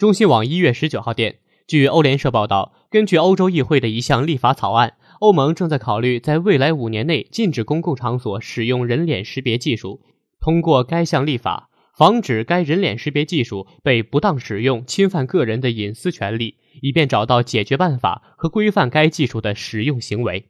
中新网一月十九号电据欧联社报道根据欧洲议会的一项立法草案欧盟正在考虑在未来五年内禁止公共场所使用人脸识别技术。通过该项立法防止该人脸识别技术被不当使用侵犯个人的隐私权利以便找到解决办法和规范该技术的使用行为。